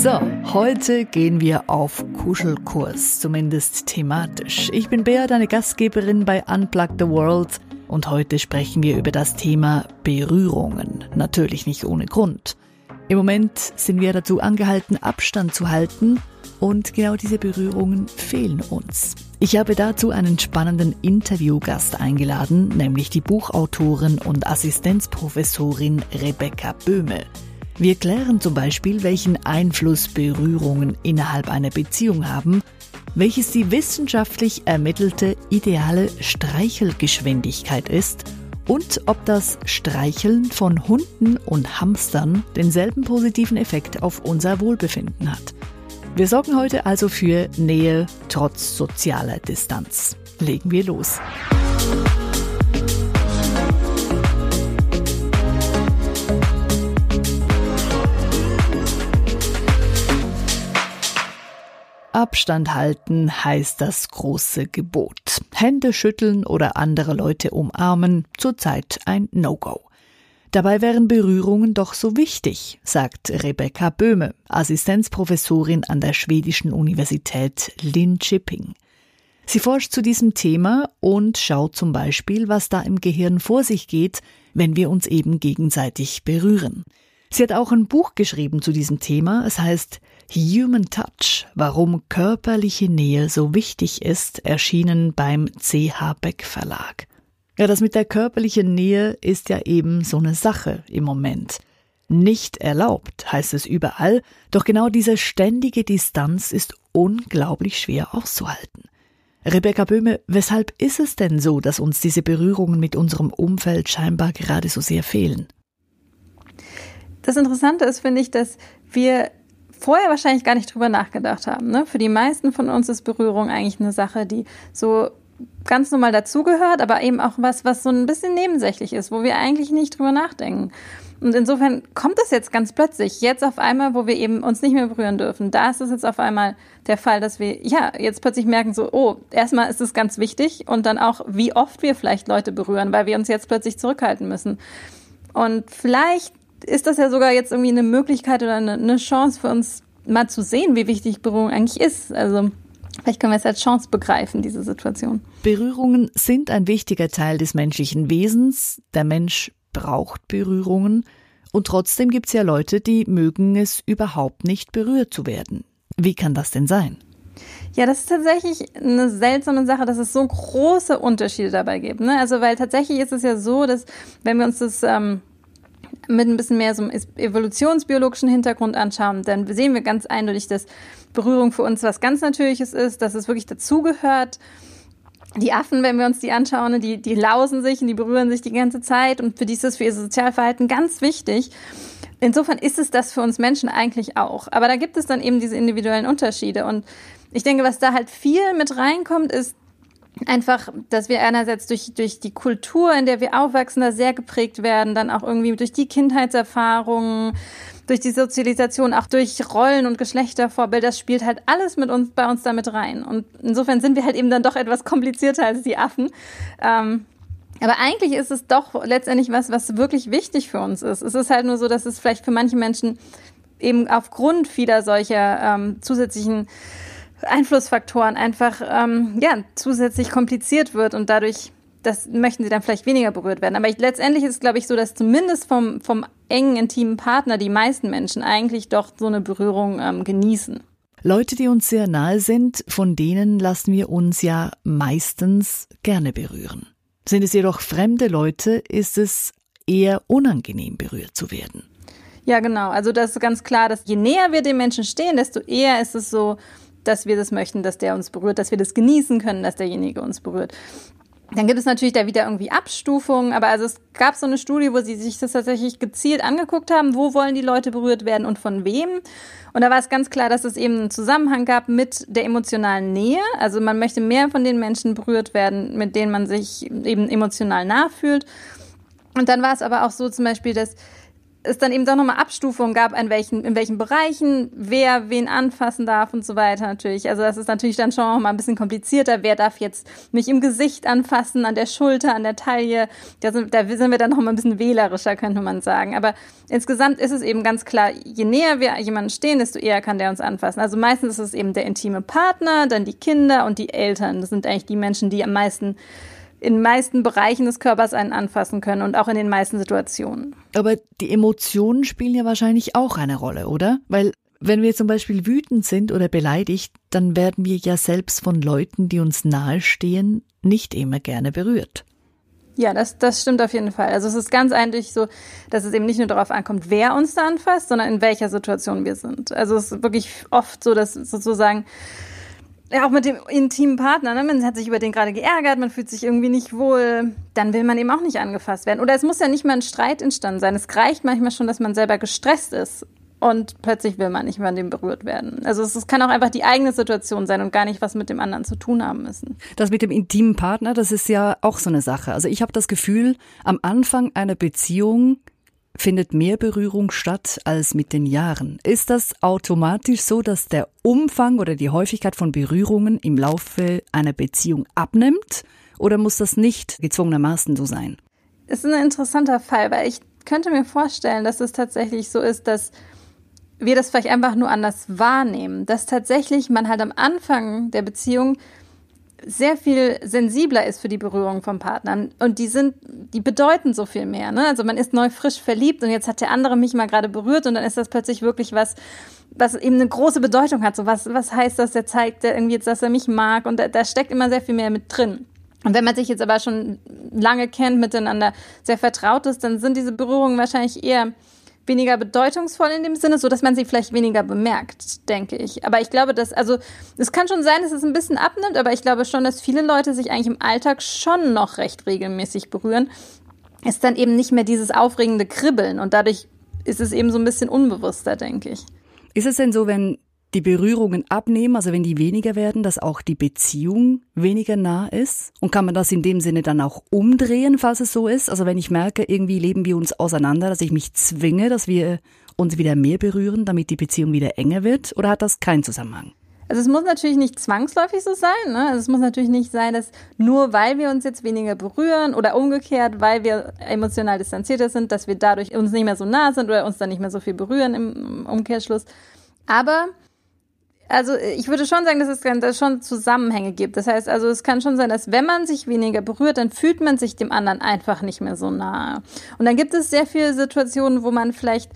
So, heute gehen wir auf Kuschelkurs, zumindest thematisch. Ich bin Bea, deine Gastgeberin bei Unplug the World und heute sprechen wir über das Thema Berührungen. Natürlich nicht ohne Grund. Im Moment sind wir dazu angehalten, Abstand zu halten und genau diese Berührungen fehlen uns. Ich habe dazu einen spannenden Interviewgast eingeladen, nämlich die Buchautorin und Assistenzprofessorin Rebecca Böhme. Wir klären zum Beispiel, welchen Einfluss Berührungen innerhalb einer Beziehung haben, welches die wissenschaftlich ermittelte ideale Streichelgeschwindigkeit ist und ob das Streicheln von Hunden und Hamstern denselben positiven Effekt auf unser Wohlbefinden hat. Wir sorgen heute also für Nähe trotz sozialer Distanz. Legen wir los. Abstand halten heißt das große Gebot. Hände schütteln oder andere Leute umarmen, zurzeit ein No-Go. Dabei wären Berührungen doch so wichtig, sagt Rebecca Böhme, Assistenzprofessorin an der schwedischen Universität Linköping. Sie forscht zu diesem Thema und schaut zum Beispiel, was da im Gehirn vor sich geht, wenn wir uns eben gegenseitig berühren. Sie hat auch ein Buch geschrieben zu diesem Thema. Es heißt Human Touch, warum körperliche Nähe so wichtig ist, erschienen beim CH Beck Verlag. Ja, das mit der körperlichen Nähe ist ja eben so eine Sache im Moment. Nicht erlaubt heißt es überall, doch genau diese ständige Distanz ist unglaublich schwer auszuhalten. Rebecca Böhme, weshalb ist es denn so, dass uns diese Berührungen mit unserem Umfeld scheinbar gerade so sehr fehlen? Das Interessante ist, finde ich, dass wir vorher wahrscheinlich gar nicht drüber nachgedacht haben. Ne? Für die meisten von uns ist Berührung eigentlich eine Sache, die so ganz normal dazugehört, aber eben auch was, was so ein bisschen nebensächlich ist, wo wir eigentlich nicht drüber nachdenken. Und insofern kommt es jetzt ganz plötzlich, jetzt auf einmal, wo wir eben uns nicht mehr berühren dürfen. Da ist es jetzt auf einmal der Fall, dass wir, ja, jetzt plötzlich merken so, oh, erstmal ist es ganz wichtig und dann auch, wie oft wir vielleicht Leute berühren, weil wir uns jetzt plötzlich zurückhalten müssen. Und vielleicht ist das ja sogar jetzt irgendwie eine Möglichkeit oder eine, eine Chance für uns, mal zu sehen, wie wichtig Berührung eigentlich ist. Also Vielleicht können wir es als Chance begreifen, diese Situation. Berührungen sind ein wichtiger Teil des menschlichen Wesens. Der Mensch braucht Berührungen. Und trotzdem gibt es ja Leute, die mögen es überhaupt nicht berührt zu werden. Wie kann das denn sein? Ja, das ist tatsächlich eine seltsame Sache, dass es so große Unterschiede dabei gibt. Ne? Also, weil tatsächlich ist es ja so, dass wenn wir uns das ähm, mit ein bisschen mehr so einem evolutionsbiologischen Hintergrund anschauen, dann sehen wir ganz eindeutig, dass Berührung für uns was ganz Natürliches ist, dass es wirklich dazugehört. Die Affen, wenn wir uns die anschauen, die, die lausen sich und die berühren sich die ganze Zeit und für die ist das für ihr Sozialverhalten ganz wichtig. Insofern ist es das für uns Menschen eigentlich auch. Aber da gibt es dann eben diese individuellen Unterschiede und ich denke, was da halt viel mit reinkommt, ist einfach, dass wir einerseits durch, durch die Kultur, in der wir aufwachsen, da sehr geprägt werden, dann auch irgendwie durch die Kindheitserfahrungen, durch die Sozialisation, auch durch Rollen und Geschlechtervorbilder, das spielt halt alles mit uns, bei uns damit rein. Und insofern sind wir halt eben dann doch etwas komplizierter als die Affen. Ähm, aber eigentlich ist es doch letztendlich was, was wirklich wichtig für uns ist. Es ist halt nur so, dass es vielleicht für manche Menschen eben aufgrund vieler solcher ähm, zusätzlichen Einflussfaktoren einfach ähm, ja, zusätzlich kompliziert wird und dadurch das möchten sie dann vielleicht weniger berührt werden. Aber ich, letztendlich ist es, glaube ich, so, dass zumindest vom, vom engen, intimen Partner die meisten Menschen eigentlich doch so eine Berührung ähm, genießen. Leute, die uns sehr nahe sind, von denen lassen wir uns ja meistens gerne berühren. Sind es jedoch fremde Leute, ist es eher unangenehm berührt zu werden. Ja, genau. Also das ist ganz klar, dass je näher wir dem Menschen stehen, desto eher ist es so, dass wir das möchten, dass der uns berührt, dass wir das genießen können, dass derjenige uns berührt. Dann gibt es natürlich da wieder irgendwie Abstufungen, aber also es gab so eine Studie, wo sie sich das tatsächlich gezielt angeguckt haben, wo wollen die Leute berührt werden und von wem. Und da war es ganz klar, dass es eben einen Zusammenhang gab mit der emotionalen Nähe. Also man möchte mehr von den Menschen berührt werden, mit denen man sich eben emotional nachfühlt. Und dann war es aber auch so zum Beispiel, dass es dann eben doch nochmal Abstufungen gab, in welchen, in welchen Bereichen wer wen anfassen darf und so weiter natürlich. Also das ist natürlich dann schon noch mal ein bisschen komplizierter. Wer darf jetzt mich im Gesicht anfassen, an der Schulter, an der Taille? Da sind, da sind wir dann noch mal ein bisschen wählerischer, könnte man sagen. Aber insgesamt ist es eben ganz klar, je näher wir jemanden stehen, desto eher kann der uns anfassen. Also meistens ist es eben der intime Partner, dann die Kinder und die Eltern. Das sind eigentlich die Menschen, die am meisten in meisten Bereichen des Körpers einen anfassen können und auch in den meisten Situationen. Aber die Emotionen spielen ja wahrscheinlich auch eine Rolle, oder? Weil wenn wir zum Beispiel wütend sind oder beleidigt, dann werden wir ja selbst von Leuten, die uns nahestehen, nicht immer gerne berührt. Ja, das, das stimmt auf jeden Fall. Also es ist ganz eindeutig so, dass es eben nicht nur darauf ankommt, wer uns da anfasst, sondern in welcher Situation wir sind. Also es ist wirklich oft so, dass sozusagen ja, auch mit dem intimen Partner, ne? man hat sich über den gerade geärgert, man fühlt sich irgendwie nicht wohl, dann will man eben auch nicht angefasst werden. Oder es muss ja nicht mal ein Streit entstanden sein. Es reicht manchmal schon, dass man selber gestresst ist und plötzlich will man nicht mehr an dem berührt werden. Also es, es kann auch einfach die eigene Situation sein und gar nicht was mit dem anderen zu tun haben müssen. Das mit dem intimen Partner, das ist ja auch so eine Sache. Also ich habe das Gefühl, am Anfang einer Beziehung findet mehr Berührung statt als mit den Jahren. Ist das automatisch so, dass der Umfang oder die Häufigkeit von Berührungen im Laufe einer Beziehung abnimmt? Oder muss das nicht gezwungenermaßen so sein? Ist ein interessanter Fall, weil ich könnte mir vorstellen, dass es tatsächlich so ist, dass wir das vielleicht einfach nur anders wahrnehmen, dass tatsächlich man halt am Anfang der Beziehung sehr viel sensibler ist für die Berührung vom Partner. Und die sind, die bedeuten so viel mehr. Ne? Also man ist neu frisch verliebt und jetzt hat der andere mich mal gerade berührt und dann ist das plötzlich wirklich was, was eben eine große Bedeutung hat. So was, was heißt das? Der zeigt der irgendwie jetzt, dass er mich mag und da, da steckt immer sehr viel mehr mit drin. Und wenn man sich jetzt aber schon lange kennt, miteinander sehr vertraut ist, dann sind diese Berührungen wahrscheinlich eher weniger bedeutungsvoll in dem Sinne, so dass man sie vielleicht weniger bemerkt, denke ich. Aber ich glaube, dass, also, es kann schon sein, dass es ein bisschen abnimmt, aber ich glaube schon, dass viele Leute sich eigentlich im Alltag schon noch recht regelmäßig berühren. Ist dann eben nicht mehr dieses aufregende Kribbeln und dadurch ist es eben so ein bisschen unbewusster, denke ich. Ist es denn so, wenn die Berührungen abnehmen, also wenn die weniger werden, dass auch die Beziehung weniger nah ist? Und kann man das in dem Sinne dann auch umdrehen, falls es so ist? Also wenn ich merke, irgendwie leben wir uns auseinander, dass ich mich zwinge, dass wir uns wieder mehr berühren, damit die Beziehung wieder enger wird? Oder hat das keinen Zusammenhang? Also es muss natürlich nicht zwangsläufig so sein. Ne? Also es muss natürlich nicht sein, dass nur weil wir uns jetzt weniger berühren oder umgekehrt, weil wir emotional distanzierter sind, dass wir dadurch uns nicht mehr so nah sind oder uns dann nicht mehr so viel berühren im Umkehrschluss. Aber also ich würde schon sagen, dass es, dass schon Zusammenhänge gibt. Das heißt, also es kann schon sein, dass wenn man sich weniger berührt, dann fühlt man sich dem anderen einfach nicht mehr so nah. Und dann gibt es sehr viele Situationen, wo man vielleicht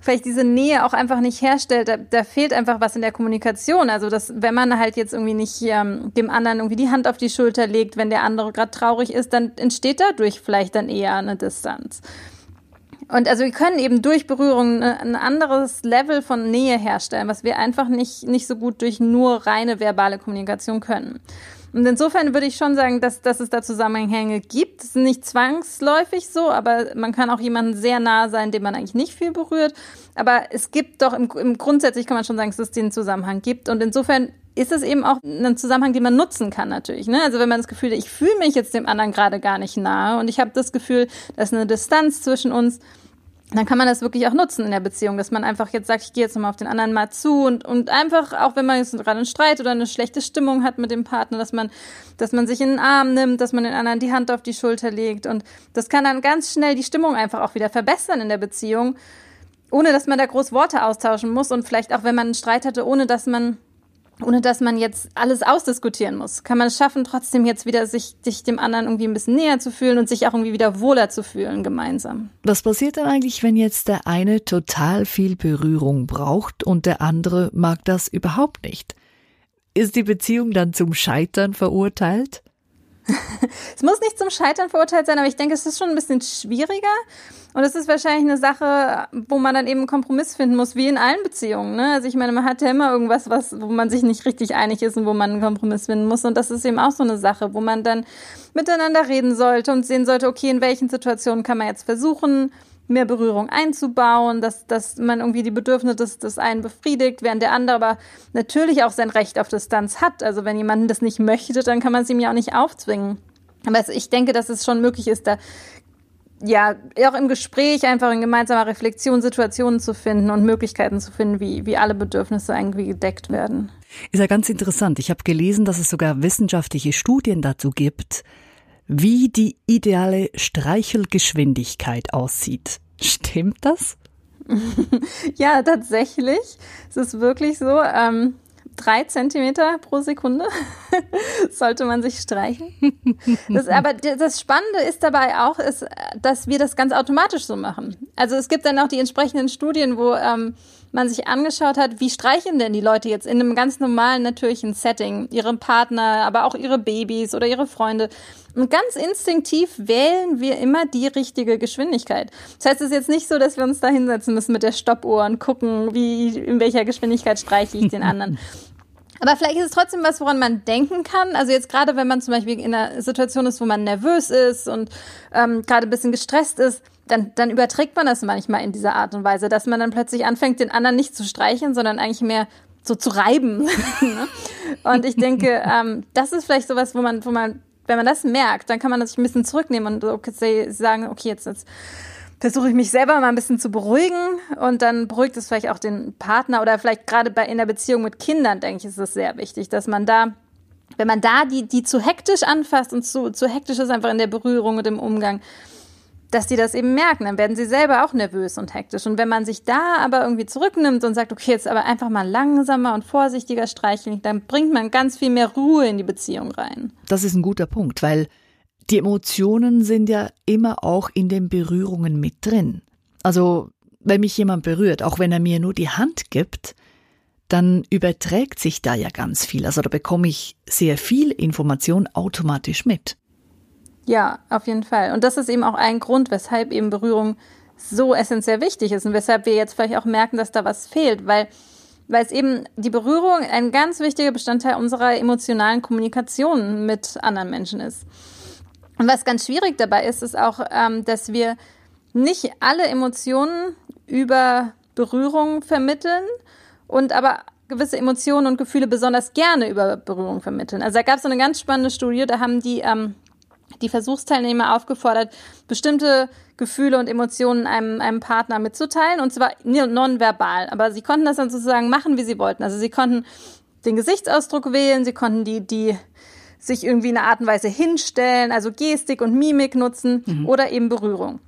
vielleicht diese Nähe auch einfach nicht herstellt, da, da fehlt einfach was in der Kommunikation. Also dass, wenn man halt jetzt irgendwie nicht ähm, dem anderen irgendwie die Hand auf die Schulter legt, wenn der andere gerade traurig ist, dann entsteht dadurch vielleicht dann eher eine Distanz. Und also wir können eben durch Berührung ein anderes Level von Nähe herstellen, was wir einfach nicht, nicht so gut durch nur reine verbale Kommunikation können. Und insofern würde ich schon sagen, dass, dass es da Zusammenhänge gibt. Es ist nicht zwangsläufig so, aber man kann auch jemanden sehr nah sein, dem man eigentlich nicht viel berührt. Aber es gibt doch im, im grundsätzlich kann man schon sagen, dass es den Zusammenhang gibt. Und insofern ist es eben auch ein Zusammenhang, den man nutzen kann natürlich. Ne? Also wenn man das Gefühl hat, ich fühle mich jetzt dem anderen gerade gar nicht nahe und ich habe das Gefühl, dass eine Distanz zwischen uns dann kann man das wirklich auch nutzen in der Beziehung, dass man einfach jetzt sagt, ich gehe jetzt nochmal auf den anderen mal zu und, und einfach, auch wenn man jetzt gerade einen Streit oder eine schlechte Stimmung hat mit dem Partner, dass man, dass man sich in den Arm nimmt, dass man den anderen die Hand auf die Schulter legt und das kann dann ganz schnell die Stimmung einfach auch wieder verbessern in der Beziehung, ohne dass man da groß Worte austauschen muss und vielleicht auch, wenn man einen Streit hatte, ohne dass man ohne dass man jetzt alles ausdiskutieren muss, kann man es schaffen, trotzdem jetzt wieder sich, sich dem anderen irgendwie ein bisschen näher zu fühlen und sich auch irgendwie wieder wohler zu fühlen gemeinsam. Was passiert dann eigentlich, wenn jetzt der eine total viel Berührung braucht und der andere mag das überhaupt nicht? Ist die Beziehung dann zum Scheitern verurteilt? Es muss nicht zum Scheitern verurteilt sein, aber ich denke, es ist schon ein bisschen schwieriger. Und es ist wahrscheinlich eine Sache, wo man dann eben einen Kompromiss finden muss, wie in allen Beziehungen. Ne? Also ich meine, man hat ja immer irgendwas, was, wo man sich nicht richtig einig ist und wo man einen Kompromiss finden muss. Und das ist eben auch so eine Sache, wo man dann miteinander reden sollte und sehen sollte, okay, in welchen Situationen kann man jetzt versuchen, mehr Berührung einzubauen, dass, dass man irgendwie die Bedürfnisse des, des einen befriedigt, während der andere aber natürlich auch sein Recht auf Distanz hat. Also wenn jemand das nicht möchte, dann kann man es ihm ja auch nicht aufzwingen. Aber ich denke, dass es schon möglich ist, da ja, auch im Gespräch einfach in gemeinsamer Reflexion Situationen zu finden und Möglichkeiten zu finden, wie, wie alle Bedürfnisse irgendwie gedeckt werden. Ist ja ganz interessant. Ich habe gelesen, dass es sogar wissenschaftliche Studien dazu gibt, wie die ideale Streichelgeschwindigkeit aussieht. Stimmt das? ja, tatsächlich. Es ist wirklich so. Ähm, drei Zentimeter pro Sekunde sollte man sich streichen. Das, aber das Spannende ist dabei auch, ist, dass wir das ganz automatisch so machen. Also es gibt dann auch die entsprechenden Studien, wo ähm, man sich angeschaut hat, wie streichen denn die Leute jetzt in einem ganz normalen, natürlichen Setting ihren Partner, aber auch ihre Babys oder ihre Freunde. Und ganz instinktiv wählen wir immer die richtige Geschwindigkeit. Das heißt, es ist jetzt nicht so, dass wir uns da hinsetzen müssen mit der Stoppuhr und gucken, wie, in welcher Geschwindigkeit streiche ich den anderen. Aber vielleicht ist es trotzdem was, woran man denken kann. Also jetzt gerade, wenn man zum Beispiel in einer Situation ist, wo man nervös ist und ähm, gerade ein bisschen gestresst ist, dann, dann überträgt man das manchmal in dieser Art und Weise, dass man dann plötzlich anfängt, den anderen nicht zu streichen, sondern eigentlich mehr so zu reiben. Ne? und ich denke, ähm, das ist vielleicht sowas, wo man, wo man wenn man das merkt, dann kann man sich ein bisschen zurücknehmen und okay, sagen, okay, jetzt, jetzt versuche ich mich selber mal ein bisschen zu beruhigen und dann beruhigt es vielleicht auch den Partner oder vielleicht gerade bei in der Beziehung mit Kindern, denke ich, ist es sehr wichtig, dass man da, wenn man da die, die zu hektisch anfasst und zu, zu hektisch ist einfach in der Berührung und im Umgang, dass die das eben merken, dann werden sie selber auch nervös und hektisch. Und wenn man sich da aber irgendwie zurücknimmt und sagt, okay, jetzt aber einfach mal langsamer und vorsichtiger streicheln, dann bringt man ganz viel mehr Ruhe in die Beziehung rein. Das ist ein guter Punkt, weil die Emotionen sind ja immer auch in den Berührungen mit drin. Also, wenn mich jemand berührt, auch wenn er mir nur die Hand gibt, dann überträgt sich da ja ganz viel. Also da bekomme ich sehr viel Information automatisch mit. Ja, auf jeden Fall. Und das ist eben auch ein Grund, weshalb eben Berührung so essentiell wichtig ist und weshalb wir jetzt vielleicht auch merken, dass da was fehlt, weil weil es eben die Berührung ein ganz wichtiger Bestandteil unserer emotionalen Kommunikation mit anderen Menschen ist. Und was ganz schwierig dabei ist, ist auch, ähm, dass wir nicht alle Emotionen über Berührung vermitteln und aber gewisse Emotionen und Gefühle besonders gerne über Berührung vermitteln. Also da gab es so eine ganz spannende Studie, da haben die ähm, die Versuchsteilnehmer aufgefordert, bestimmte Gefühle und Emotionen einem, einem Partner mitzuteilen, und zwar nonverbal. Aber sie konnten das dann sozusagen machen, wie sie wollten. Also sie konnten den Gesichtsausdruck wählen, sie konnten die, die sich irgendwie in einer Art und Weise hinstellen, also Gestik und Mimik nutzen mhm. oder eben Berührung.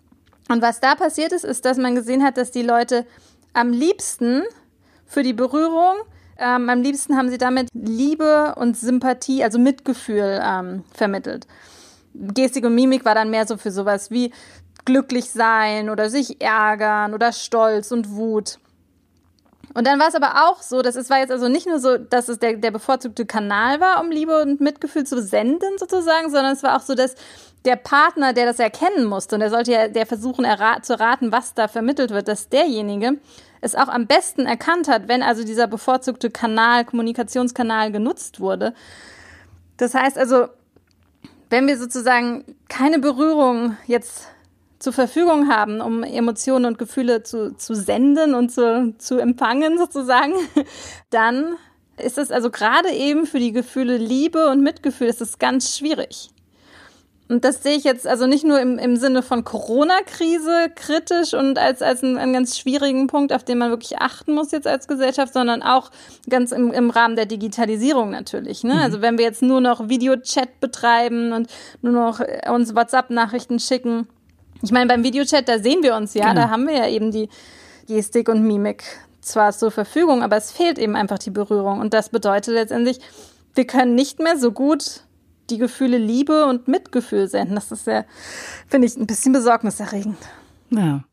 Und was da passiert ist, ist, dass man gesehen hat, dass die Leute am liebsten für die Berührung, ähm, am liebsten haben sie damit Liebe und Sympathie, also Mitgefühl ähm, vermittelt. Gestik und Mimik war dann mehr so für sowas wie glücklich sein oder sich ärgern oder Stolz und Wut. Und dann war es aber auch so, dass es war jetzt also nicht nur so, dass es der, der bevorzugte Kanal war, um Liebe und Mitgefühl zu senden sozusagen, sondern es war auch so, dass der Partner, der das erkennen musste, und der sollte ja der versuchen zu raten, was da vermittelt wird, dass derjenige es auch am besten erkannt hat, wenn also dieser bevorzugte Kanal, Kommunikationskanal genutzt wurde. Das heißt also, wenn wir sozusagen keine Berührung jetzt zur Verfügung haben, um Emotionen und Gefühle zu, zu senden und zu, zu empfangen sozusagen, dann ist es also gerade eben für die Gefühle Liebe und Mitgefühl ist es ganz schwierig. Und das sehe ich jetzt also nicht nur im, im Sinne von Corona-Krise kritisch und als, als einen, einen, ganz schwierigen Punkt, auf den man wirklich achten muss jetzt als Gesellschaft, sondern auch ganz im, im Rahmen der Digitalisierung natürlich. Ne? Mhm. Also wenn wir jetzt nur noch Videochat betreiben und nur noch äh, uns WhatsApp-Nachrichten schicken. Ich meine, beim Videochat, da sehen wir uns ja, genau. da haben wir ja eben die Gestik und Mimik zwar zur Verfügung, aber es fehlt eben einfach die Berührung. Und das bedeutet letztendlich, wir können nicht mehr so gut die Gefühle Liebe und Mitgefühl senden. Das ist ja, finde ich, ein bisschen besorgniserregend. Ja.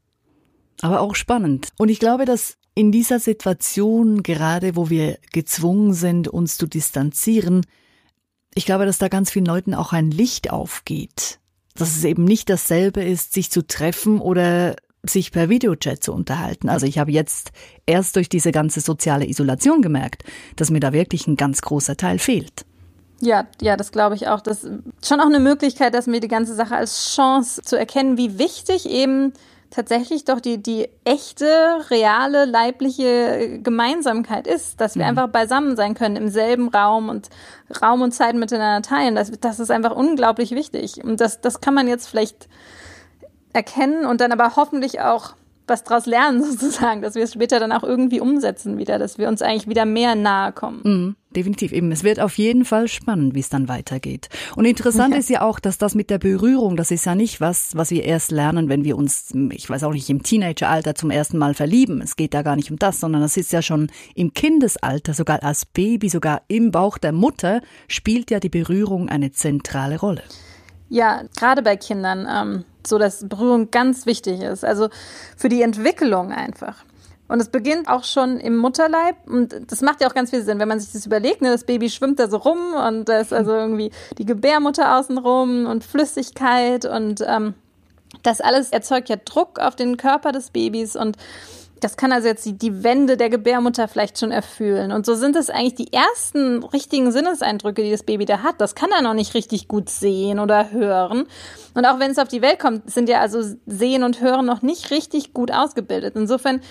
Aber auch spannend. Und ich glaube, dass in dieser Situation, gerade wo wir gezwungen sind, uns zu distanzieren, ich glaube, dass da ganz vielen Leuten auch ein Licht aufgeht. Dass es eben nicht dasselbe ist, sich zu treffen oder sich per Videochat zu unterhalten. Also ich habe jetzt erst durch diese ganze soziale Isolation gemerkt, dass mir da wirklich ein ganz großer Teil fehlt. Ja, ja, das glaube ich auch. Das ist schon auch eine Möglichkeit, dass mir die ganze Sache als Chance zu erkennen, wie wichtig eben tatsächlich doch die, die echte, reale, leibliche Gemeinsamkeit ist, dass wir mhm. einfach beisammen sein können im selben Raum und Raum und Zeit miteinander teilen. Das, das ist einfach unglaublich wichtig. Und das, das kann man jetzt vielleicht erkennen und dann aber hoffentlich auch was daraus lernen sozusagen, dass wir es später dann auch irgendwie umsetzen wieder, dass wir uns eigentlich wieder mehr nahe kommen. Mhm, definitiv eben. Es wird auf jeden Fall spannend, wie es dann weitergeht. Und interessant ja. ist ja auch, dass das mit der Berührung, das ist ja nicht was, was wir erst lernen, wenn wir uns, ich weiß auch nicht, im Teenageralter zum ersten Mal verlieben. Es geht da gar nicht um das, sondern das ist ja schon im Kindesalter, sogar als Baby, sogar im Bauch der Mutter spielt ja die Berührung eine zentrale Rolle. Ja, gerade bei Kindern. Ähm so dass Berührung ganz wichtig ist. Also für die Entwicklung einfach. Und es beginnt auch schon im Mutterleib. Und das macht ja auch ganz viel Sinn, wenn man sich das überlegt. Ne, das Baby schwimmt da so rum und da ist also irgendwie die Gebärmutter außenrum und Flüssigkeit und ähm, das alles erzeugt ja Druck auf den Körper des Babys und das kann also jetzt die, die Wände der Gebärmutter vielleicht schon erfüllen. Und so sind es eigentlich die ersten richtigen Sinneseindrücke, die das Baby da hat. Das kann er noch nicht richtig gut sehen oder hören. Und auch wenn es auf die Welt kommt, sind ja also Sehen und Hören noch nicht richtig gut ausgebildet. Insofern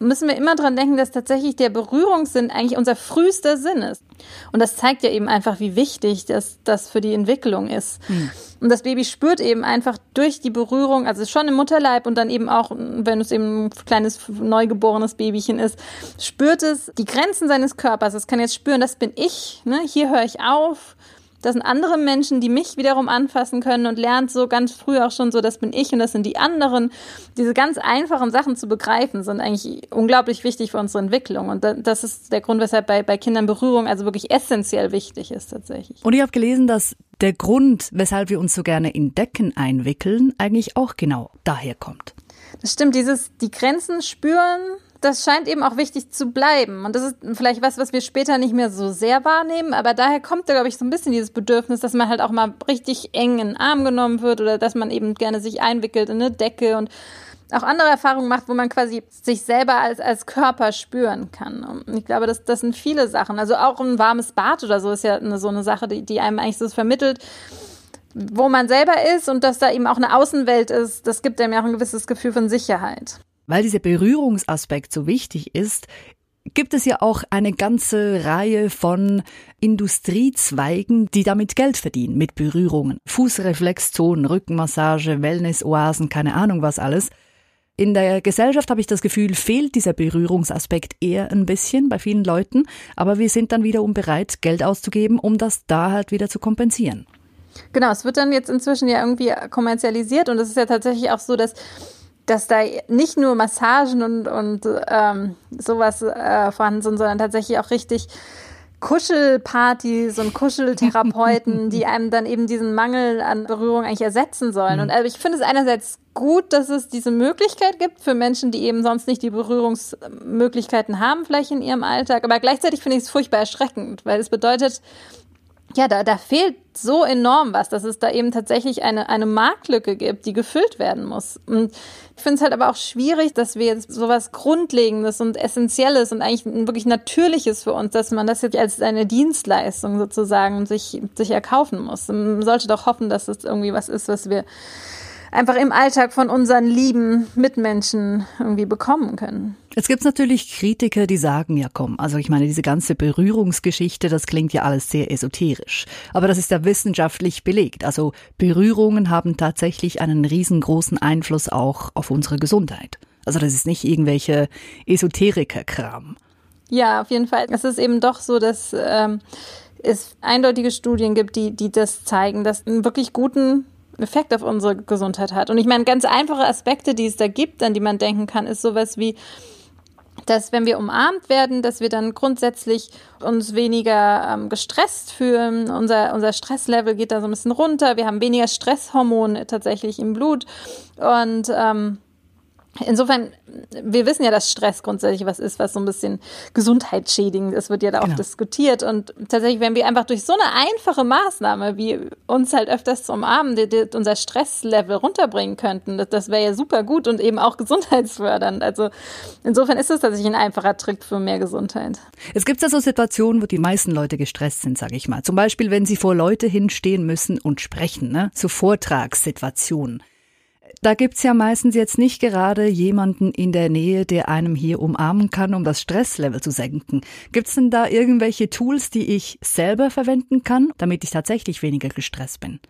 müssen wir immer dran denken, dass tatsächlich der Berührungssinn eigentlich unser frühester Sinn ist. Und das zeigt ja eben einfach, wie wichtig das, das für die Entwicklung ist. Mhm. Und das Baby spürt eben einfach durch die Berührung, also schon im Mutterleib und dann eben auch, wenn es eben ein kleines neugeborenes Babychen ist, spürt es die Grenzen seines Körpers. Es kann jetzt spüren, das bin ich, ne? hier höre ich auf, das sind andere Menschen, die mich wiederum anfassen können und lernt so ganz früh auch schon so, das bin ich und das sind die anderen. Diese ganz einfachen Sachen zu begreifen, sind eigentlich unglaublich wichtig für unsere Entwicklung. Und das ist der Grund, weshalb bei, bei Kindern Berührung also wirklich essentiell wichtig ist tatsächlich. Und ich habe gelesen, dass der Grund, weshalb wir uns so gerne in Decken einwickeln, eigentlich auch genau daher kommt. Das stimmt, dieses die Grenzen spüren, das scheint eben auch wichtig zu bleiben. Und das ist vielleicht was, was wir später nicht mehr so sehr wahrnehmen, aber daher kommt da, glaube ich, so ein bisschen dieses Bedürfnis, dass man halt auch mal richtig eng in den Arm genommen wird oder dass man eben gerne sich einwickelt in eine Decke und auch andere Erfahrungen macht, wo man quasi sich selber als, als Körper spüren kann. Und ich glaube, das, das sind viele Sachen. Also auch ein warmes Bad oder so ist ja eine, so eine Sache, die, die einem eigentlich so vermittelt, wo man selber ist und dass da eben auch eine Außenwelt ist. Das gibt einem ja auch ein gewisses Gefühl von Sicherheit. Weil dieser Berührungsaspekt so wichtig ist, gibt es ja auch eine ganze Reihe von Industriezweigen, die damit Geld verdienen, mit Berührungen. Fußreflexzonen, Rückenmassage, Wellnessoasen, keine Ahnung was alles. In der Gesellschaft habe ich das Gefühl, fehlt dieser Berührungsaspekt eher ein bisschen bei vielen Leuten, aber wir sind dann wiederum bereit, Geld auszugeben, um das da halt wieder zu kompensieren. Genau, es wird dann jetzt inzwischen ja irgendwie kommerzialisiert und es ist ja tatsächlich auch so, dass dass da nicht nur Massagen und, und ähm, sowas äh, vorhanden sind, sondern tatsächlich auch richtig Kuschelpartys und Kuscheltherapeuten, die einem dann eben diesen Mangel an Berührung eigentlich ersetzen sollen. Mhm. Und also ich finde es einerseits gut, dass es diese Möglichkeit gibt für Menschen, die eben sonst nicht die Berührungsmöglichkeiten haben, vielleicht in ihrem Alltag. Aber gleichzeitig finde ich es furchtbar erschreckend, weil es bedeutet, ja, da, da fehlt so enorm was, dass es da eben tatsächlich eine, eine Marktlücke gibt, die gefüllt werden muss. Und ich finde es halt aber auch schwierig, dass wir jetzt sowas Grundlegendes und Essentielles und eigentlich wirklich Natürliches für uns, dass man das jetzt als eine Dienstleistung sozusagen sich, sich erkaufen muss. Man sollte doch hoffen, dass es irgendwie was ist, was wir einfach im Alltag von unseren lieben Mitmenschen irgendwie bekommen können. Es gibt natürlich Kritiker, die sagen, ja komm, also ich meine, diese ganze Berührungsgeschichte, das klingt ja alles sehr esoterisch. Aber das ist ja wissenschaftlich belegt. Also Berührungen haben tatsächlich einen riesengroßen Einfluss auch auf unsere Gesundheit. Also das ist nicht irgendwelche Esoteriker-Kram. Ja, auf jeden Fall. Es ist eben doch so, dass ähm, es eindeutige Studien gibt, die, die das zeigen, dass einen wirklich guten Effekt auf unsere Gesundheit hat. Und ich meine, ganz einfache Aspekte, die es da gibt, an die man denken kann, ist sowas wie, dass wenn wir umarmt werden, dass wir dann grundsätzlich uns weniger ähm, gestresst fühlen. Unser, unser Stresslevel geht da so ein bisschen runter. Wir haben weniger Stresshormone tatsächlich im Blut. Und ähm, Insofern, wir wissen ja, dass Stress grundsätzlich was ist, was so ein bisschen gesundheitsschädigend ist, wird ja da auch genau. diskutiert. Und tatsächlich, wenn wir einfach durch so eine einfache Maßnahme, wie uns halt öfters zu umarmen, die, die unser Stresslevel runterbringen könnten, das, das wäre ja super gut und eben auch gesundheitsfördernd. Also insofern ist es tatsächlich ein einfacher Trick für mehr Gesundheit. Es gibt ja so Situationen, wo die meisten Leute gestresst sind, sage ich mal. Zum Beispiel, wenn sie vor Leute hinstehen müssen und sprechen, ne? So Vortragssituationen. Da gibt's ja meistens jetzt nicht gerade jemanden in der Nähe, der einem hier umarmen kann, um das Stresslevel zu senken. Gibt's denn da irgendwelche Tools, die ich selber verwenden kann, damit ich tatsächlich weniger gestresst bin?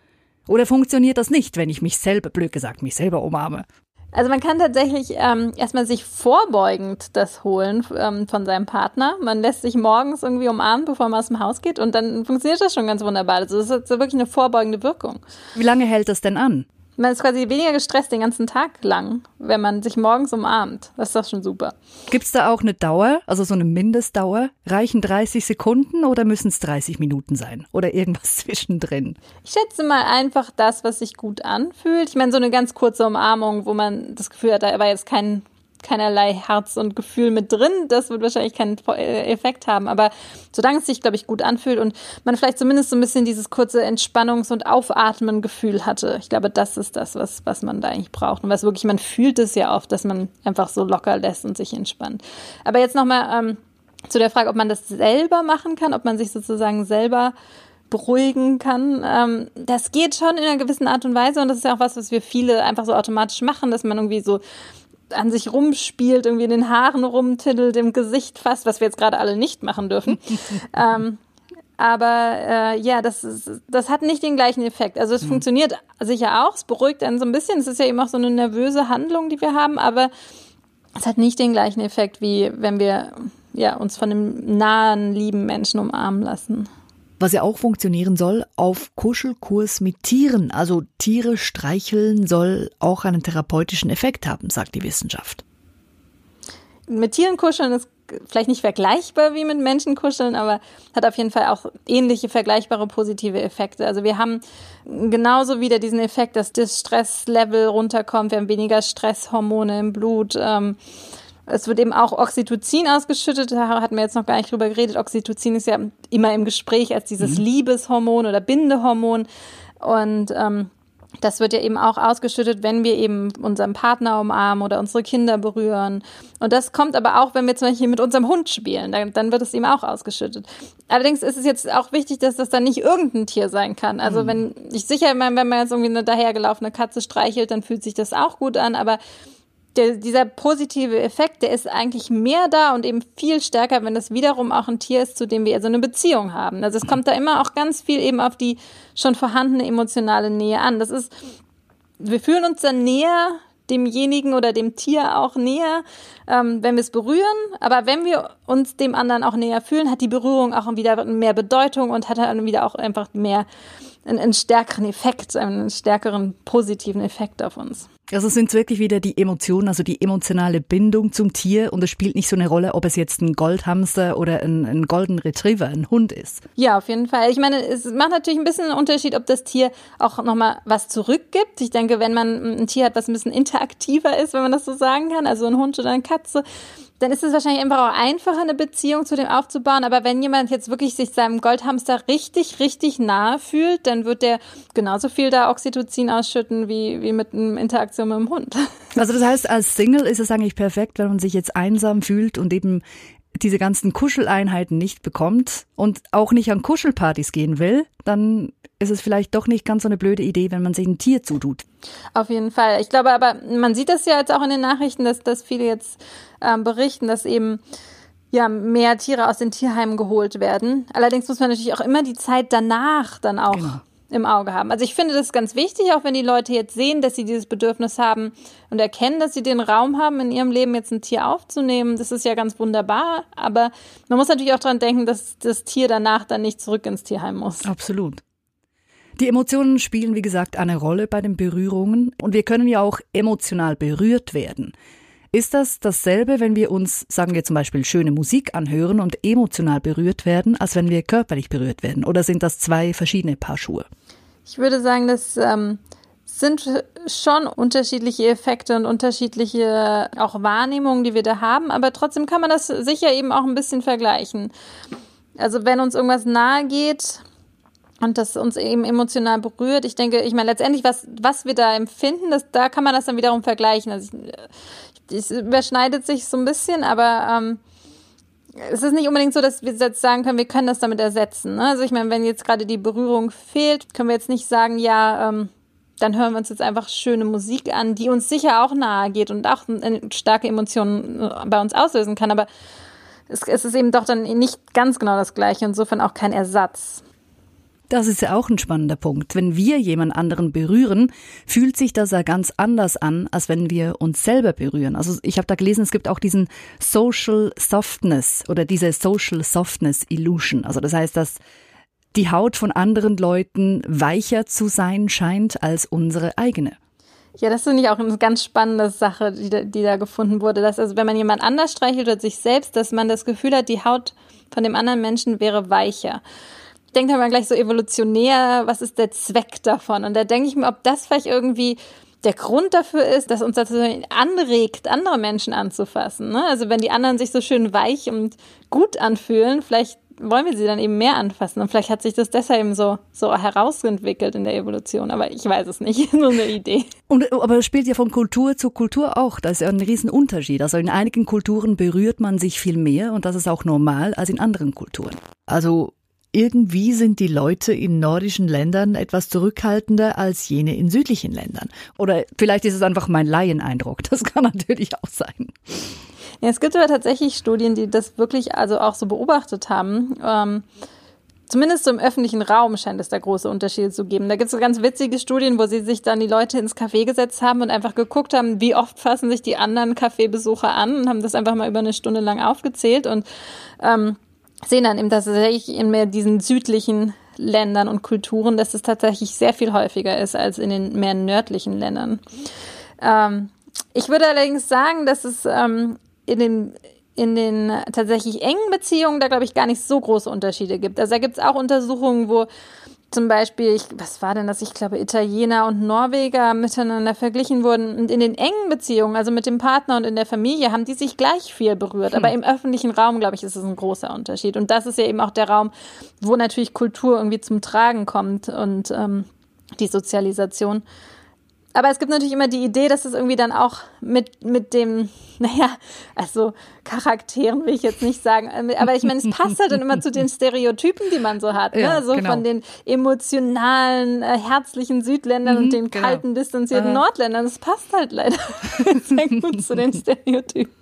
Oder funktioniert das nicht, wenn ich mich selber, blöd gesagt, mich selber umarme? Also man kann tatsächlich ähm, erstmal sich vorbeugend das holen ähm, von seinem Partner. Man lässt sich morgens irgendwie umarmen, bevor man aus dem Haus geht und dann funktioniert das schon ganz wunderbar. Also das ist wirklich eine vorbeugende Wirkung. Wie lange hält das denn an? Man ist quasi weniger gestresst den ganzen Tag lang, wenn man sich morgens umarmt. Das ist doch schon super. Gibt es da auch eine Dauer, also so eine Mindestdauer? Reichen 30 Sekunden oder müssen es 30 Minuten sein? Oder irgendwas zwischendrin? Ich schätze mal einfach das, was sich gut anfühlt. Ich meine, so eine ganz kurze Umarmung, wo man das Gefühl hat, da war jetzt kein keinerlei Herz und Gefühl mit drin. Das wird wahrscheinlich keinen äh, Effekt haben. Aber solange es sich, glaube ich, gut anfühlt und man vielleicht zumindest so ein bisschen dieses kurze Entspannungs- und Aufatmen-Gefühl hatte. Ich glaube, das ist das, was, was man da eigentlich braucht. Und was wirklich, man fühlt es ja oft, dass man einfach so locker lässt und sich entspannt. Aber jetzt nochmal ähm, zu der Frage, ob man das selber machen kann, ob man sich sozusagen selber beruhigen kann. Ähm, das geht schon in einer gewissen Art und Weise und das ist ja auch was, was wir viele einfach so automatisch machen, dass man irgendwie so an sich rumspielt, irgendwie in den Haaren rumtiddelt, im Gesicht fast, was wir jetzt gerade alle nicht machen dürfen. ähm, aber äh, ja, das, ist, das hat nicht den gleichen Effekt. Also es mhm. funktioniert sicher auch, es beruhigt einen so ein bisschen. Es ist ja eben auch so eine nervöse Handlung, die wir haben, aber es hat nicht den gleichen Effekt, wie wenn wir ja, uns von einem nahen, lieben Menschen umarmen lassen was ja auch funktionieren soll, auf Kuschelkurs mit Tieren. Also Tiere streicheln soll auch einen therapeutischen Effekt haben, sagt die Wissenschaft. Mit Tieren kuscheln ist vielleicht nicht vergleichbar wie mit Menschen kuscheln, aber hat auf jeden Fall auch ähnliche vergleichbare positive Effekte. Also wir haben genauso wieder diesen Effekt, dass das Stresslevel runterkommt, wir haben weniger Stresshormone im Blut. Ähm, es wird eben auch Oxytocin ausgeschüttet, da hatten wir jetzt noch gar nicht drüber geredet. Oxytocin ist ja immer im Gespräch als dieses mhm. Liebeshormon oder Bindehormon. Und ähm, das wird ja eben auch ausgeschüttet, wenn wir eben unseren Partner umarmen oder unsere Kinder berühren. Und das kommt aber auch, wenn wir zum Beispiel mit unserem Hund spielen. Dann, dann wird es eben auch ausgeschüttet. Allerdings ist es jetzt auch wichtig, dass das dann nicht irgendein Tier sein kann. Also mhm. wenn ich sicher, wenn man jetzt irgendwie eine dahergelaufene Katze streichelt, dann fühlt sich das auch gut an. Aber der, dieser positive Effekt, der ist eigentlich mehr da und eben viel stärker, wenn das wiederum auch ein Tier ist, zu dem wir so eine Beziehung haben. Also es kommt da immer auch ganz viel eben auf die schon vorhandene emotionale Nähe an. Das ist, wir fühlen uns dann näher demjenigen oder dem Tier auch näher, ähm, wenn wir es berühren. Aber wenn wir uns dem anderen auch näher fühlen, hat die Berührung auch wieder mehr Bedeutung und hat dann wieder auch einfach mehr einen, einen stärkeren Effekt, einen stärkeren positiven Effekt auf uns. Also es sind wirklich wieder die Emotionen, also die emotionale Bindung zum Tier und es spielt nicht so eine Rolle, ob es jetzt ein Goldhamster oder ein, ein Golden Retriever, ein Hund ist. Ja, auf jeden Fall. Ich meine, es macht natürlich ein bisschen einen Unterschied, ob das Tier auch nochmal was zurückgibt. Ich denke, wenn man ein Tier hat, was ein bisschen interaktiver ist, wenn man das so sagen kann, also ein Hund oder eine Katze, dann ist es wahrscheinlich einfach auch einfacher, eine Beziehung zu dem aufzubauen. Aber wenn jemand jetzt wirklich sich seinem Goldhamster richtig, richtig nahe fühlt, dann wird der genauso viel da Oxytocin ausschütten wie, wie mit einer Interaktion mit dem Hund. Also das heißt, als Single ist es eigentlich perfekt, wenn man sich jetzt einsam fühlt und eben diese ganzen Kuscheleinheiten nicht bekommt und auch nicht an Kuschelpartys gehen will, dann ist es vielleicht doch nicht ganz so eine blöde Idee, wenn man sich ein Tier zutut. Auf jeden Fall. Ich glaube aber, man sieht das ja jetzt auch in den Nachrichten, dass, dass viele jetzt ähm, berichten, dass eben ja, mehr Tiere aus den Tierheimen geholt werden. Allerdings muss man natürlich auch immer die Zeit danach dann auch genau im Auge haben. Also ich finde das ganz wichtig, auch wenn die Leute jetzt sehen, dass sie dieses Bedürfnis haben und erkennen, dass sie den Raum haben, in ihrem Leben jetzt ein Tier aufzunehmen. Das ist ja ganz wunderbar. Aber man muss natürlich auch daran denken, dass das Tier danach dann nicht zurück ins Tierheim muss. Absolut. Die Emotionen spielen, wie gesagt, eine Rolle bei den Berührungen und wir können ja auch emotional berührt werden. Ist das dasselbe, wenn wir uns, sagen wir zum Beispiel, schöne Musik anhören und emotional berührt werden, als wenn wir körperlich berührt werden? Oder sind das zwei verschiedene Paar Schuhe? Ich würde sagen, das ähm, sind schon unterschiedliche Effekte und unterschiedliche auch Wahrnehmungen, die wir da haben, aber trotzdem kann man das sicher eben auch ein bisschen vergleichen. Also wenn uns irgendwas nahe geht, und das uns eben emotional berührt. Ich denke, ich meine, letztendlich, was, was wir da empfinden, das, da kann man das dann wiederum vergleichen. Also ich, es überschneidet sich so ein bisschen, aber ähm, es ist nicht unbedingt so, dass wir jetzt sagen können, wir können das damit ersetzen. Ne? Also ich meine, wenn jetzt gerade die Berührung fehlt, können wir jetzt nicht sagen, ja, ähm, dann hören wir uns jetzt einfach schöne Musik an, die uns sicher auch nahe geht und auch starke Emotionen äh, bei uns auslösen kann. Aber es, es ist eben doch dann nicht ganz genau das Gleiche, insofern auch kein Ersatz. Das ist ja auch ein spannender Punkt. Wenn wir jemand anderen berühren, fühlt sich das ja ganz anders an, als wenn wir uns selber berühren. Also ich habe da gelesen, es gibt auch diesen Social Softness oder diese Social Softness Illusion. Also das heißt, dass die Haut von anderen Leuten weicher zu sein scheint als unsere eigene. Ja, das finde ich auch eine ganz spannende Sache, die da, die da gefunden wurde. Dass also, wenn man jemand anders streichelt oder sich selbst, dass man das Gefühl hat, die Haut von dem anderen Menschen wäre weicher denkt man gleich so evolutionär, was ist der Zweck davon? Und da denke ich mir, ob das vielleicht irgendwie der Grund dafür ist, dass uns das anregt, andere Menschen anzufassen. Ne? Also wenn die anderen sich so schön weich und gut anfühlen, vielleicht wollen wir sie dann eben mehr anfassen. Und vielleicht hat sich das deshalb eben so, so herausentwickelt in der Evolution. Aber ich weiß es nicht. Nur eine Idee. Und, aber es spielt ja von Kultur zu Kultur auch. Da ist ja ein Riesenunterschied. Also in einigen Kulturen berührt man sich viel mehr und das ist auch normal als in anderen Kulturen. Also irgendwie sind die Leute in nordischen Ländern etwas zurückhaltender als jene in südlichen Ländern. Oder vielleicht ist es einfach mein Laieneindruck. Das kann natürlich auch sein. Ja, es gibt aber tatsächlich Studien, die das wirklich also auch so beobachtet haben. Ähm, zumindest im öffentlichen Raum scheint es da große Unterschiede zu geben. Da gibt es so ganz witzige Studien, wo sie sich dann die Leute ins Café gesetzt haben und einfach geguckt haben, wie oft fassen sich die anderen Kaffeebesucher an und haben das einfach mal über eine Stunde lang aufgezählt und ähm, sehen dann eben tatsächlich in mehr diesen südlichen Ländern und Kulturen, dass es tatsächlich sehr viel häufiger ist als in den mehr nördlichen Ländern. Ähm, ich würde allerdings sagen, dass es ähm, in den in den tatsächlich engen Beziehungen da glaube ich gar nicht so große Unterschiede gibt. Also da gibt es auch Untersuchungen, wo zum Beispiel, ich, was war denn das? Ich glaube, Italiener und Norweger miteinander verglichen wurden. Und in den engen Beziehungen, also mit dem Partner und in der Familie, haben die sich gleich viel berührt. Hm. Aber im öffentlichen Raum, glaube ich, ist es ein großer Unterschied. Und das ist ja eben auch der Raum, wo natürlich Kultur irgendwie zum Tragen kommt und ähm, die Sozialisation. Aber es gibt natürlich immer die Idee, dass es irgendwie dann auch mit, mit dem, naja, also Charakteren will ich jetzt nicht sagen, äh, aber ich meine, es passt halt dann immer zu den Stereotypen, die man so hat. Ne? Ja, so genau. von den emotionalen, äh, herzlichen Südländern mhm, und den genau. kalten, distanzierten Aha. Nordländern. Das passt halt leider sehr gut zu den Stereotypen.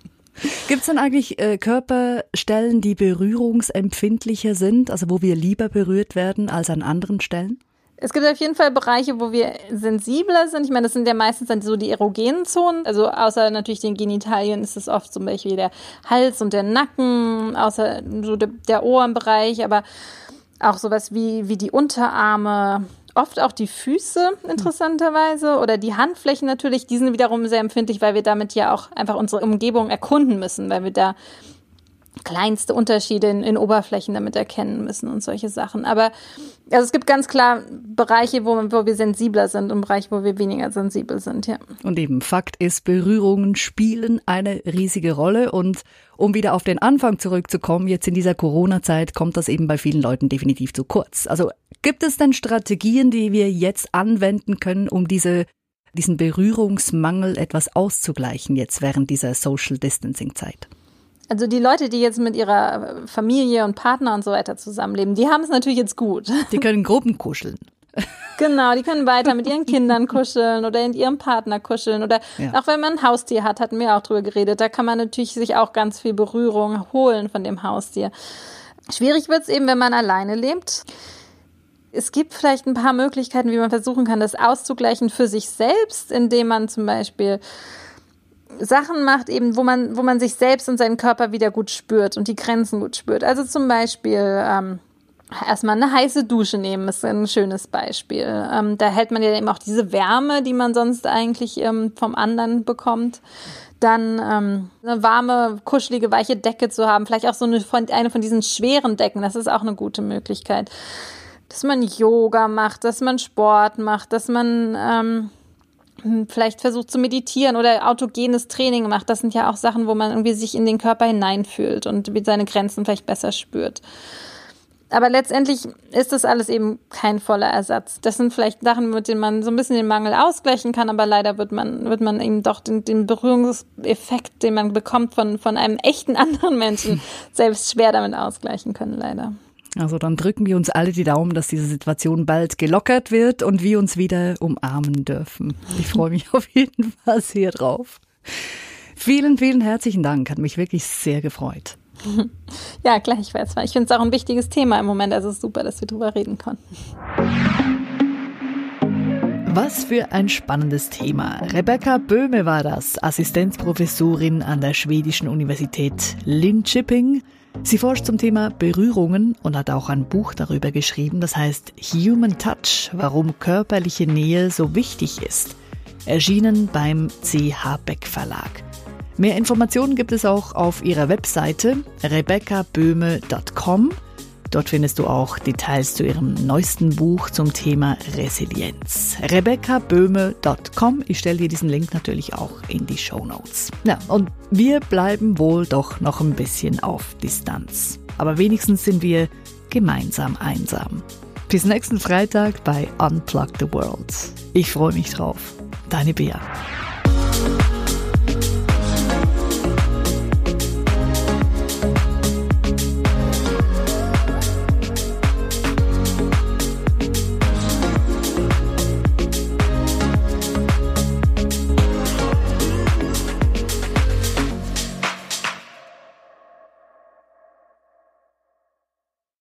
Gibt es dann eigentlich äh, Körperstellen, die berührungsempfindlicher sind, also wo wir lieber berührt werden als an anderen Stellen? Es gibt auf jeden Fall Bereiche, wo wir sensibler sind. Ich meine, das sind ja meistens dann so die erogenen Zonen. Also außer natürlich den Genitalien ist es oft zum Beispiel der Hals und der Nacken, außer so der, der Ohrenbereich, aber auch sowas wie, wie die Unterarme, oft auch die Füße interessanterweise oder die Handflächen natürlich, die sind wiederum sehr empfindlich, weil wir damit ja auch einfach unsere Umgebung erkunden müssen, weil wir da kleinste Unterschiede in, in, Oberflächen damit erkennen müssen und solche Sachen. Aber also es gibt ganz klar Bereiche, wo, wo wir sensibler sind und Bereiche, wo wir weniger sensibel sind, ja. Und eben Fakt ist, Berührungen spielen eine riesige Rolle und um wieder auf den Anfang zurückzukommen, jetzt in dieser Corona-Zeit kommt das eben bei vielen Leuten definitiv zu kurz. Also gibt es denn Strategien, die wir jetzt anwenden können, um diese diesen Berührungsmangel etwas auszugleichen jetzt während dieser Social Distancing Zeit? Also die Leute, die jetzt mit ihrer Familie und Partner und so weiter zusammenleben, die haben es natürlich jetzt gut. Die können Gruppen kuscheln. Genau, die können weiter mit ihren Kindern kuscheln oder in ihrem Partner kuscheln oder ja. auch wenn man ein Haustier hat, hatten wir auch drüber geredet, da kann man natürlich sich auch ganz viel Berührung holen von dem Haustier. Schwierig wird es eben, wenn man alleine lebt. Es gibt vielleicht ein paar Möglichkeiten, wie man versuchen kann, das auszugleichen für sich selbst, indem man zum Beispiel Sachen macht, eben, wo man, wo man sich selbst und seinen Körper wieder gut spürt und die Grenzen gut spürt. Also zum Beispiel ähm, erstmal eine heiße Dusche nehmen, ist ein schönes Beispiel. Ähm, da hält man ja eben auch diese Wärme, die man sonst eigentlich ähm, vom anderen bekommt. Dann ähm, eine warme, kuschelige, weiche Decke zu haben, vielleicht auch so eine von, eine von diesen schweren Decken, das ist auch eine gute Möglichkeit. Dass man Yoga macht, dass man Sport macht, dass man ähm, hm, vielleicht versucht zu meditieren oder autogenes Training macht. Das sind ja auch Sachen, wo man irgendwie sich in den Körper hineinfühlt und seine Grenzen vielleicht besser spürt. Aber letztendlich ist das alles eben kein voller Ersatz. Das sind vielleicht Sachen, mit denen man so ein bisschen den Mangel ausgleichen kann, aber leider wird man, wird man eben doch den, den Berührungseffekt, den man bekommt von, von einem echten anderen Menschen, selbst schwer damit ausgleichen können, leider. Also dann drücken wir uns alle die Daumen, dass diese Situation bald gelockert wird und wir uns wieder umarmen dürfen. Ich freue mich auf jeden Fall sehr drauf. Vielen, vielen herzlichen Dank. Hat mich wirklich sehr gefreut. Ja, gleichfalls. Ich finde es auch ein wichtiges Thema im Moment. Also super, dass wir drüber reden konnten. Was für ein spannendes Thema. Rebecca Böhme war das, Assistenzprofessorin an der schwedischen Universität Linköping. Sie forscht zum Thema Berührungen und hat auch ein Buch darüber geschrieben, das heißt Human Touch, warum körperliche Nähe so wichtig ist. Erschienen beim CH Beck Verlag. Mehr Informationen gibt es auch auf ihrer Webseite rebeccaböhme.com. Dort findest du auch Details zu ihrem neuesten Buch zum Thema Resilienz. rebeccaböhme.com. Ich stelle dir diesen Link natürlich auch in die Show Notes. Ja, und wir bleiben wohl doch noch ein bisschen auf Distanz. Aber wenigstens sind wir gemeinsam einsam. Bis nächsten Freitag bei Unplug the World. Ich freue mich drauf. Deine Bea.